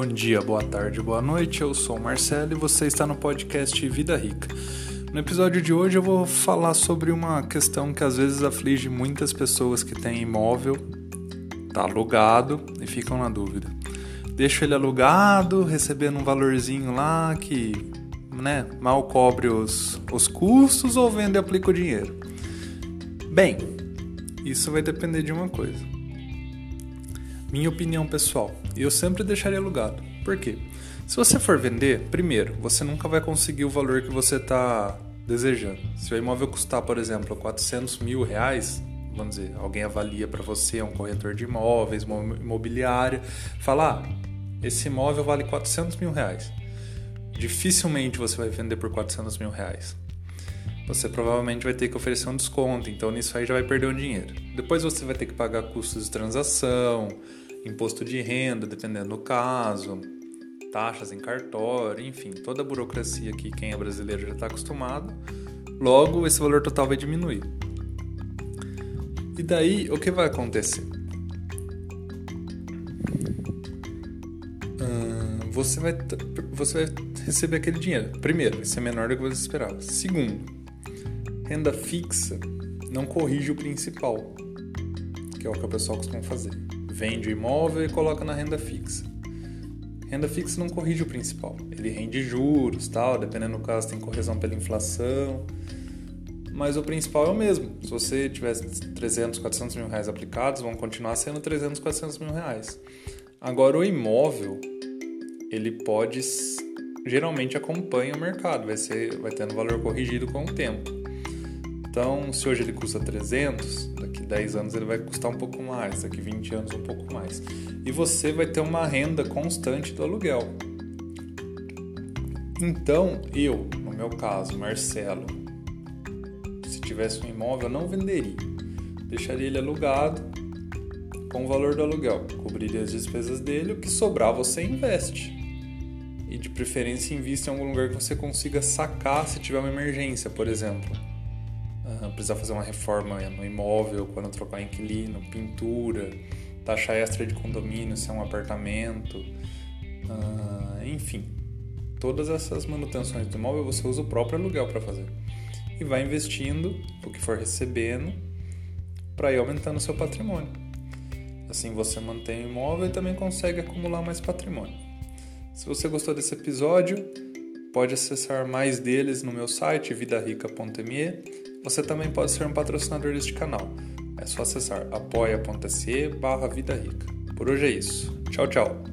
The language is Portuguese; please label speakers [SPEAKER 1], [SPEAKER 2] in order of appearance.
[SPEAKER 1] Bom dia, boa tarde, boa noite. Eu sou o Marcelo e você está no podcast Vida Rica. No episódio de hoje eu vou falar sobre uma questão que às vezes aflige muitas pessoas que têm imóvel, tá alugado e ficam na dúvida. Deixo ele alugado, recebendo um valorzinho lá que, né, mal cobre os, os custos ou vendo e aplica o dinheiro. Bem, isso vai depender de uma coisa. Minha opinião pessoal, eu sempre deixaria alugado. Por quê? Se você for vender, primeiro, você nunca vai conseguir o valor que você está desejando. Se o imóvel custar, por exemplo, 400 mil reais, vamos dizer, alguém avalia para você, é um corretor de imóveis, uma imobiliária, fala, ah, esse imóvel vale 400 mil reais. Dificilmente você vai vender por 400 mil reais você provavelmente vai ter que oferecer um desconto, então nisso aí já vai perder um dinheiro. Depois você vai ter que pagar custos de transação, imposto de renda, dependendo do caso, taxas em cartório, enfim, toda a burocracia que quem é brasileiro já está acostumado. Logo, esse valor total vai diminuir. E daí, o que vai acontecer? você, vai, você vai receber aquele dinheiro. Primeiro, vai ser menor do que você esperava. Segundo, Renda fixa não corrige o principal, que é o que o pessoal costuma fazer. Vende o imóvel e coloca na renda fixa. Renda fixa não corrige o principal. Ele rende juros, tal, dependendo do caso tem correção pela inflação. Mas o principal é o mesmo. Se você tivesse 300, 400 mil reais aplicados, vão continuar sendo 300, 400 mil reais. Agora o imóvel, ele pode geralmente acompanha o mercado, vai ser vai tendo valor corrigido com o tempo. Então, se hoje ele custa 300, daqui 10 anos ele vai custar um pouco mais, daqui 20 anos um pouco mais. E você vai ter uma renda constante do aluguel. Então, eu, no meu caso, Marcelo, se tivesse um imóvel, não venderia. Deixaria ele alugado com o valor do aluguel, cobriria as despesas dele, o que sobrar você investe. E de preferência invista em algum lugar que você consiga sacar se tiver uma emergência, por exemplo precisar fazer uma reforma no imóvel, quando trocar inquilino, pintura, taxa extra de condomínio se é um apartamento, uh, enfim. Todas essas manutenções do imóvel você usa o próprio aluguel para fazer. E vai investindo o que for recebendo para ir aumentando o seu patrimônio. Assim você mantém o imóvel e também consegue acumular mais patrimônio. Se você gostou desse episódio, pode acessar mais deles no meu site vidarica.me você também pode ser um patrocinador deste canal. É só acessar apoia.se barra Vida Rica. Por hoje é isso. Tchau, tchau.